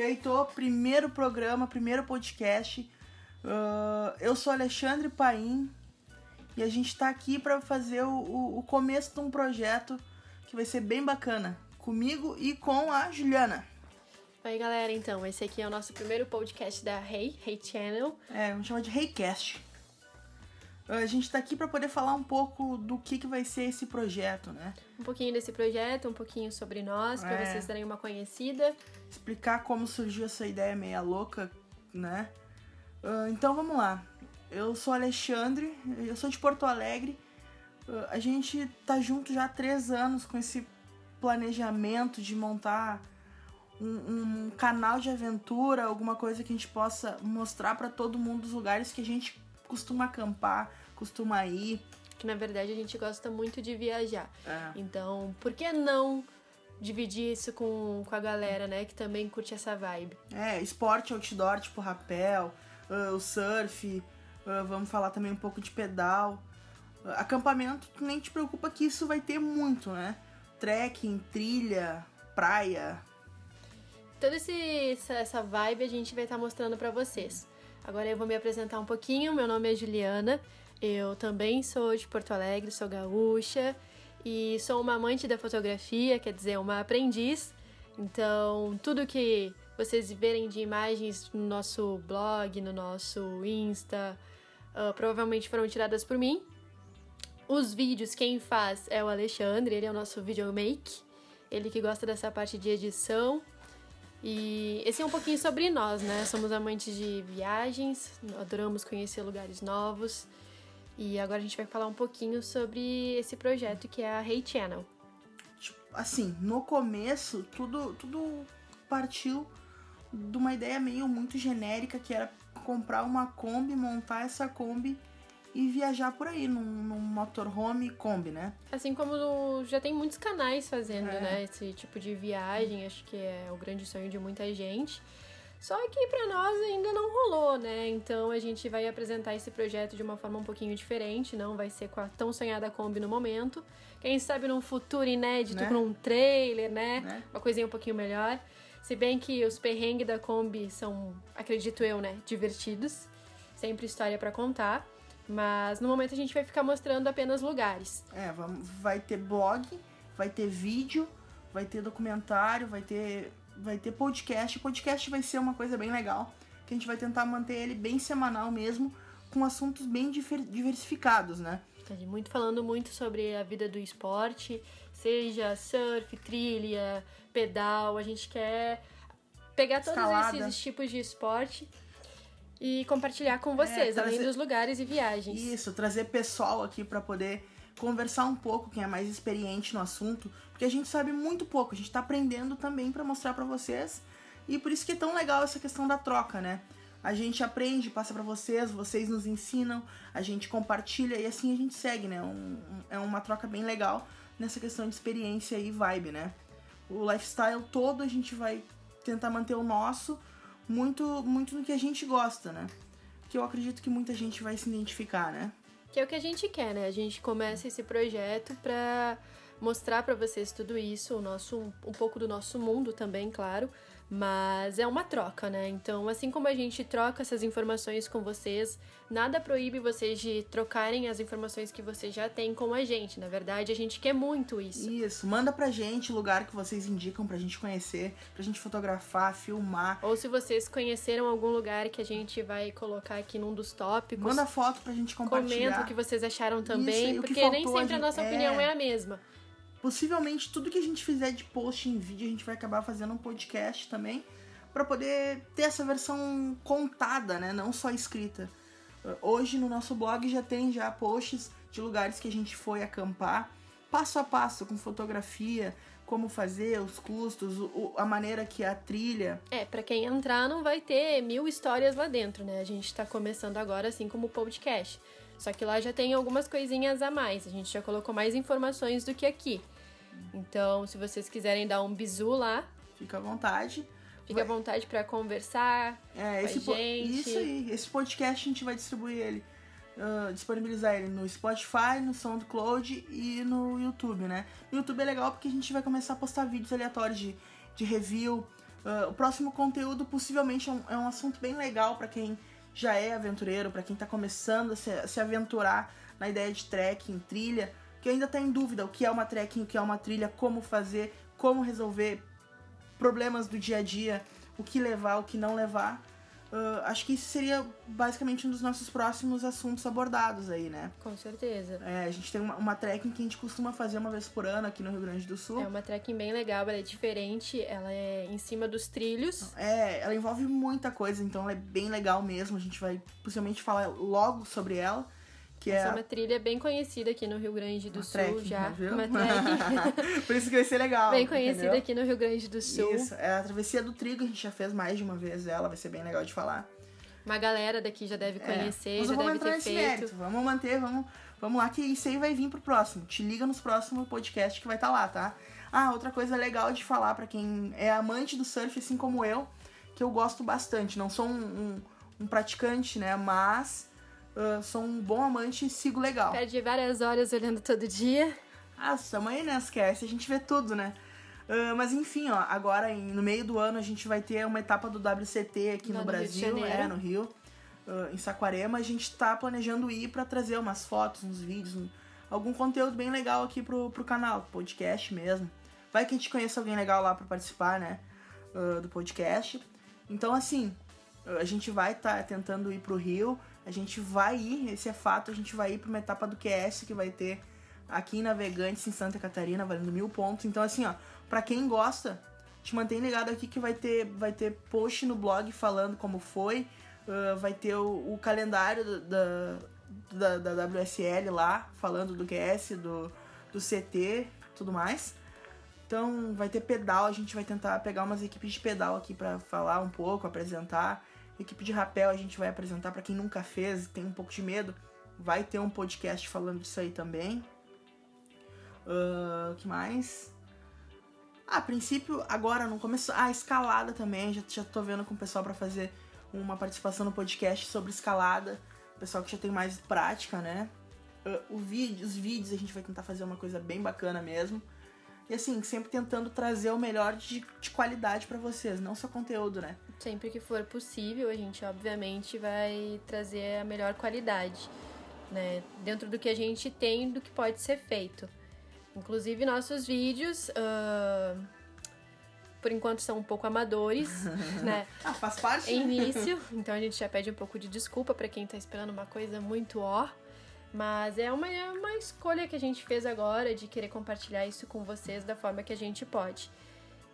Feito, primeiro programa, primeiro podcast. Uh, eu sou Alexandre Paim e a gente tá aqui para fazer o, o, o, começo de um projeto que vai ser bem bacana, comigo e com a Juliana. Oi, galera, então, esse aqui é o nosso primeiro podcast da Hey, Hey Channel. É, vamos chamar de Heycast. A gente tá aqui para poder falar um pouco do que, que vai ser esse projeto, né? Um pouquinho desse projeto, um pouquinho sobre nós, para é. vocês darem uma conhecida. Explicar como surgiu essa ideia meia louca, né? Uh, então vamos lá. Eu sou Alexandre, eu sou de Porto Alegre. Uh, a gente tá junto já há três anos com esse planejamento de montar um, um canal de aventura, alguma coisa que a gente possa mostrar para todo mundo os lugares que a gente costuma acampar, costuma ir. Que na verdade a gente gosta muito de viajar. É. Então, por que não dividir isso com, com a galera, né? Que também curte essa vibe. É, esporte outdoor, tipo rapel, uh, o surf, uh, vamos falar também um pouco de pedal. Uh, acampamento, tu nem te preocupa que isso vai ter muito, né? Trekking, trilha, praia. Toda esse, essa vibe a gente vai estar tá mostrando para vocês. Agora eu vou me apresentar um pouquinho. Meu nome é Juliana. Eu também sou de Porto Alegre, sou gaúcha e sou uma amante da fotografia, quer dizer, uma aprendiz. Então, tudo que vocês verem de imagens no nosso blog, no nosso Insta, uh, provavelmente foram tiradas por mim. Os vídeos, quem faz é o Alexandre, ele é o nosso videomake, ele que gosta dessa parte de edição. E esse é um pouquinho sobre nós, né? Somos amantes de viagens, adoramos conhecer lugares novos. E agora a gente vai falar um pouquinho sobre esse projeto que é a Hey Channel. Tipo, assim, no começo, tudo, tudo partiu de uma ideia meio muito genérica que era comprar uma Kombi, montar essa Kombi e viajar por aí num, num motorhome Kombi, né? Assim como já tem muitos canais fazendo, é. né, esse tipo de viagem, acho que é o grande sonho de muita gente. Só que para nós ainda não rolou, né? Então a gente vai apresentar esse projeto de uma forma um pouquinho diferente, não vai ser com a tão sonhada Kombi no momento. Quem sabe num futuro inédito né? com um trailer, né? né? Uma coisinha um pouquinho melhor. Se bem que os perrengues da Kombi são, acredito eu, né, divertidos. Sempre história para contar. Mas no momento a gente vai ficar mostrando apenas lugares. É, vai ter blog, vai ter vídeo, vai ter documentário, vai ter, vai ter podcast. Podcast vai ser uma coisa bem legal, que a gente vai tentar manter ele bem semanal mesmo, com assuntos bem diversificados, né? Muito falando muito sobre a vida do esporte, seja surf, trilha, pedal. A gente quer pegar todos Escalada. esses tipos de esporte e compartilhar com vocês, é, trazer... além dos lugares e viagens. Isso, trazer pessoal aqui para poder conversar um pouco, quem é mais experiente no assunto, porque a gente sabe muito pouco, a gente tá aprendendo também para mostrar para vocês. E por isso que é tão legal essa questão da troca, né? A gente aprende, passa para vocês, vocês nos ensinam, a gente compartilha e assim a gente segue, né? Um, um, é uma troca bem legal nessa questão de experiência e vibe, né? O lifestyle todo a gente vai tentar manter o nosso, muito, muito no que a gente gosta, né? Que eu acredito que muita gente vai se identificar, né? Que é o que a gente quer, né? A gente começa esse projeto pra mostrar para vocês tudo isso, o nosso um pouco do nosso mundo também, claro, mas é uma troca, né? Então, assim como a gente troca essas informações com vocês, nada proíbe vocês de trocarem as informações que vocês já têm com a gente. Na verdade, a gente quer muito isso. Isso, manda pra gente o lugar que vocês indicam pra gente conhecer, pra gente fotografar, filmar. Ou se vocês conheceram algum lugar que a gente vai colocar aqui num dos tópicos. Manda foto pra gente compartilhar. Comenta o que vocês acharam também, isso, porque nem sempre a, a nossa é... opinião é a mesma. Possivelmente tudo que a gente fizer de post em vídeo, a gente vai acabar fazendo um podcast também, para poder ter essa versão contada, né, não só escrita. Hoje no nosso blog já tem já posts de lugares que a gente foi acampar, passo a passo com fotografia, como fazer, os custos, o, a maneira que é a trilha. É, para quem entrar não vai ter mil histórias lá dentro, né? A gente tá começando agora assim como podcast. Só que lá já tem algumas coisinhas a mais. A gente já colocou mais informações do que aqui. Então, se vocês quiserem dar um bizu lá, fica à vontade. Fica à vontade para conversar é, esse com a gente. Isso aí. Esse podcast a gente vai distribuir ele, uh, disponibilizar ele no Spotify, no SoundCloud e no YouTube, né? No YouTube é legal porque a gente vai começar a postar vídeos aleatórios de, de review, Uh, o próximo conteúdo possivelmente é um, é um assunto bem legal para quem já é aventureiro, para quem tá começando a se, a se, aventurar na ideia de trekking, trilha, que ainda tá em dúvida o que é uma trekking, o que é uma trilha, como fazer, como resolver problemas do dia a dia, o que levar, o que não levar. Uh, acho que isso seria basicamente um dos nossos próximos assuntos abordados aí, né? Com certeza. É, a gente tem uma, uma trekking que a gente costuma fazer uma vez por ano aqui no Rio Grande do Sul. É uma trekking bem legal, ela é diferente, ela é em cima dos trilhos. É, ela envolve muita coisa, então ela é bem legal mesmo. A gente vai possivelmente falar logo sobre ela. Que Essa é é uma trilha bem conhecida aqui no Rio Grande do uma Sul já. Viu? Uma Por isso que vai ser legal. bem conhecida entendeu? aqui no Rio Grande do Sul. Isso, é a travessia do trigo, a gente já fez mais de uma vez ela, vai ser bem legal de falar. Uma galera daqui já deve conhecer, É, já deve ter feito. mérito. Vamos manter, vamos, vamos lá, que isso aí vai vir pro próximo. Te liga nos próximos podcasts que vai estar lá, tá? Ah, outra coisa legal de falar para quem é amante do surf, assim como eu, que eu gosto bastante. Não sou um, um, um praticante, né? Mas uh, sou um bom amante e sigo legal. Perde várias horas olhando todo dia. Ah, tamo aí, né? Esquece, a gente vê tudo, né? Uh, mas enfim, ó, agora em- no meio do ano a gente vai ter uma etapa do WCT aqui Lá no Brasil, é, no Rio, uh, em Saquarema. A gente tá planejando ir pra trazer umas fotos, uns vídeos, um- algum conteúdo bem legal aqui pro, pro canal, podcast mesmo. Vai que a gente conheça alguém legal lá pra participar, né? uh, do podcast. Então, assim, a gente vai estar tá tentando ir pro Rio, a gente vai ir, esse é fato, a gente vai ir pra uma etapa do QS que vai ter aqui em Navegantes, em Santa Catarina, valendo mil pontos. Então, assim, ó, pra quem gosta, te mantém ligado aqui que vai ter, vai ter post no blog falando como foi, uh, vai ter o, o calendário da, da, da WSL lá, falando do QS, do, do CT tudo mais. Então, vai ter pedal, a gente vai tentar pegar umas equipes de pedal aqui pra falar um pouco, apresentar. Equipe de rapel a gente vai apresentar pra quem nunca fez, tem um pouco de medo. Vai ter um podcast falando disso aí também. O que mais? Ah, a princípio, agora no começo. Ah, escalada também. Já, já tô vendo com o pessoal pra fazer uma participação no podcast sobre escalada. Pessoal que já tem mais prática, né? O vídeo, os vídeos a gente vai tentar fazer uma coisa bem bacana mesmo. E assim, sempre tentando trazer o melhor de, de qualidade pra vocês, não só conteúdo, né? Sempre que for possível, a gente obviamente vai trazer a melhor qualidade, né? Dentro do que a gente tem, do que pode ser feito. Inclusive, nossos vídeos, ah, por enquanto, são um pouco amadores, né? Ah, faz parte. Em início, então a gente já pede um pouco de desculpa para quem tá esperando uma coisa muito ó. Mas é uma, é uma escolha que a gente fez agora de querer compartilhar isso com vocês da forma que a gente pode.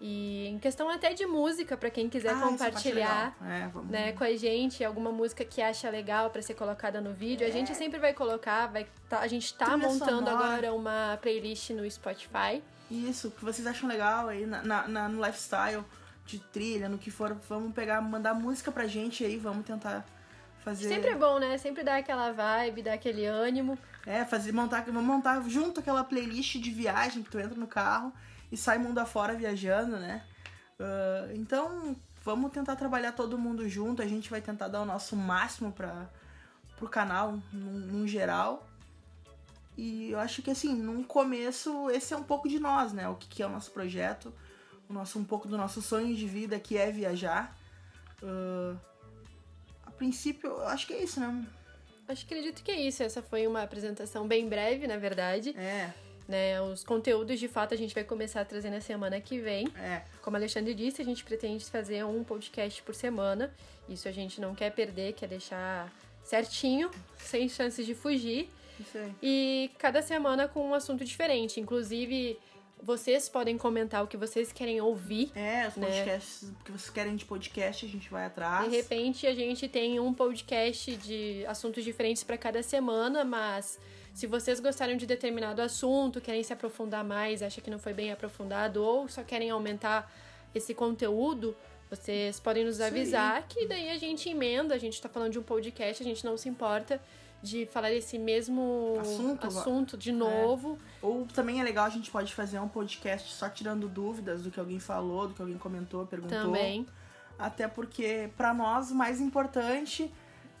E em questão até de música, para quem quiser Ah, é compartilhar. É, né, com a gente alguma música que acha legal para ser colocada no vídeo, a gente sempre vai colocar, vai tá- a gente tá Trilha montando sonora. agora uma playlist no Spotify. Isso, o que vocês acham legal aí na, na- na- no lifestyle, de trilha, no que for, vamos pegar, mandar música pra gente aí, vamos tentar fazer. Sempre é bom, né? Sempre dá aquela vibe, dá aquele ânimo. É, fazer, montar, vamos montar junto aquela playlist de viagem que tu entra no carro e sai mundo afora viajando, né? Ah, então, vamos tentar trabalhar todo mundo junto, a gente vai tentar dar o nosso máximo para pro canal, num, num geral. E eu acho que assim, num começo, esse é um pouco de nós, né? O que, que é o nosso projeto, o nosso, um pouco do nosso sonho de vida que é viajar. A princípio, eu acho que é isso, né? Acho que acredito que é isso. Essa foi uma apresentação bem breve, na verdade. É, Né? Os conteúdos, de fato, a gente vai começar a trazer na semana que vem. é. Como a Alexandre disse, a gente pretende fazer um podcast por semana. Isso a gente não quer perder, quer deixar certinho, sem chances de fugir. Isso aí. E cada semana com um assunto diferente. Inclusive, vocês podem comentar o que vocês querem ouvir. É, os né? podcasts que vocês querem de podcast, a gente vai atrás. De repente, a gente tem um podcast de assuntos diferentes para cada semana, mas se vocês gostaram de determinado assunto, querem se aprofundar mais, acham que não foi bem aprofundado ou só querem aumentar esse conteúdo, vocês podem nos avisar que daí a gente emenda, a gente tá falando de um podcast, a gente não se importa de falar esse mesmo Assunto, assunto de novo. Ou também é legal, a gente pode fazer um podcast só tirando dúvidas do que alguém falou, do que alguém comentou, perguntou. Também. Até porque, pra nós, o mais importante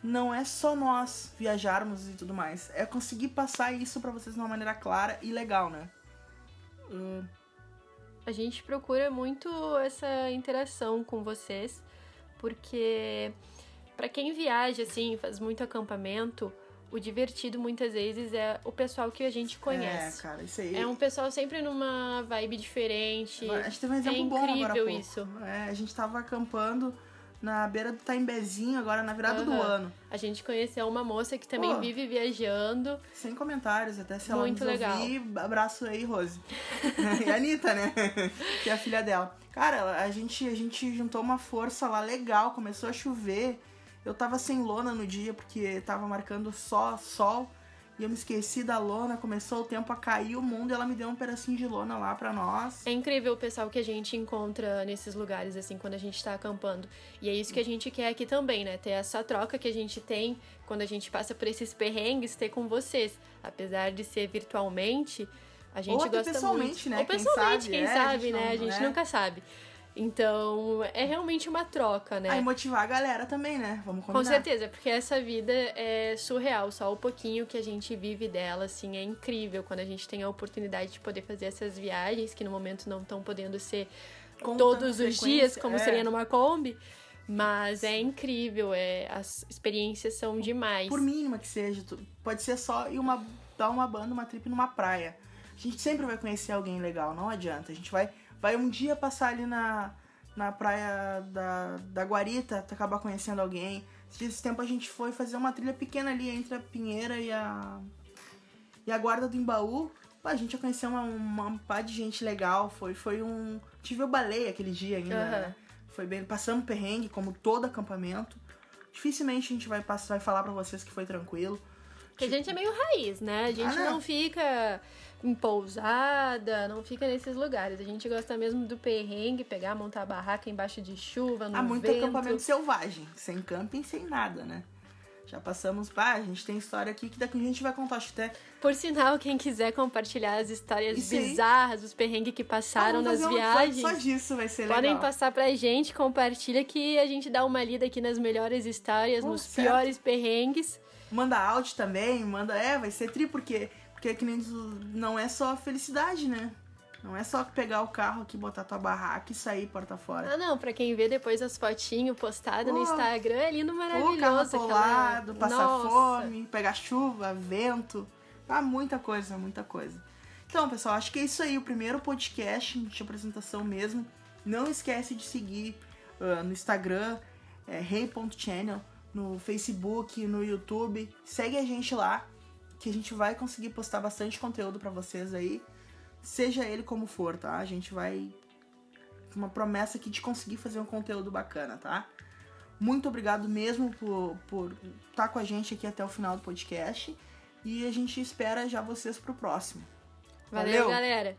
não é só nós viajarmos e tudo mais. É conseguir passar isso pra vocês de uma maneira clara e legal, né? Uh, A gente procura muito essa interação com vocês, porque para quem viaja assim, faz muito acampamento, o divertido muitas vezes é o pessoal que a gente conhece. É, cara, isso aí. É um pessoal sempre numa vibe diferente. A gente teve um exemplo é bom incrível isso. É, a gente tava acampando na beira do Taimbezinho, agora na virada do Aham. ano. A gente conheceu uma moça que também Pô. vive viajando. Sem comentários, até se ela Muito nos legal. ouvir, abraço aí, Rose. e a Anitta, né? que é a filha dela. Cara, a gente, a gente juntou uma força lá legal, começou a chover. Eu tava sem lona no dia, porque tava marcando só sol. E eu me esqueci da lona, começou o tempo a cair o mundo e ela me deu um pedacinho de lona lá pra nós. É incrível o pessoal que a gente encontra nesses lugares, assim, quando a gente tá acampando. E é isso que a gente quer aqui também, né? Ter essa troca que a gente tem quando a gente passa por esses perrengues, ter com vocês. Apesar de ser virtualmente, a gente Ou gosta pessoalmente, muito. né? Ou Quem pessoalmente, sabe, quem é, sabe, né? não- a gente é. nunca sabe. Então, é realmente uma troca, né? Aí motivar a galera também, né? Vamos combinar. Com certeza, porque essa vida é surreal, só o pouquinho que a gente vive dela, assim, é incrível quando a gente tem a oportunidade de poder fazer essas viagens, que no momento não estão podendo ser Com todos os dias, como é. seria numa Kombi, mas é incrível, é, as experiências são demais. Por mínima que seja, pode ser só ir uma, dar uma banda, uma trip numa praia. A gente sempre vai conhecer alguém legal, não adianta. A gente vai, vai um dia passar ali na, na praia da, da Guarita, tu acabar conhecendo alguém. Esse tempo a gente foi fazer uma trilha pequena ali entre a Pinheira e a, e a Guarda do Embaú. A gente já conheceu uma, uma pá de gente legal. Foi, foi um. Gente viu baleia aquele dia ainda. Né? Foi bem. Passamos perrengue, como todo acampamento. Dificilmente a gente vai, passar, vai falar pra vocês que foi tranquilo. Porque a gente é meio raiz, né? A gente Ah, não fica em pousada, não fica nesses lugares. A gente gosta mesmo do perrengue, pegar, montar a barraca embaixo de chuva, no Há muito vento. acampamento selvagem, sem camping, sem nada, né? Já passamos, pá, a gente tem história aqui que daqui a gente vai contar, acho até. Por sinal, quem quiser compartilhar as histórias Isso aí. bizarras, os perrengues que passaram Ah, nas um viagens, Só disso vai ser podem legal. passar pra gente, compartilha que a gente dá uma lida aqui nas melhores histórias, nos certo. piores perrengues. Manda áudio também, manda. É, vai ser tri, porque, porque que nem não é só felicidade, né? Não é só pegar o carro aqui, botar tua barraca e sair porta fora. Ah, não, pra quem vê depois as fotinhos postadas no Pô. Instagram, é lindo, Ou carro maravilhoso. atolado, aquela... passar Nossa. fome, pegar chuva, vento. Ah, muita coisa, muita coisa. Então, pessoal, acho que é isso aí. O primeiro podcast de apresentação mesmo. Não esquece de seguir ah, no Instagram, é, hey.channel, no Facebook, no YouTube. Segue a gente lá, que a gente vai conseguir postar bastante conteúdo pra vocês aí. Seja ele como for, tá? A gente vai. Uma promessa aqui de conseguir fazer um conteúdo bacana, tá? Muito obrigado mesmo por, por estar com a gente aqui até o final do podcast. E a gente espera já vocês pro próximo. Valeu, Valeu. galera.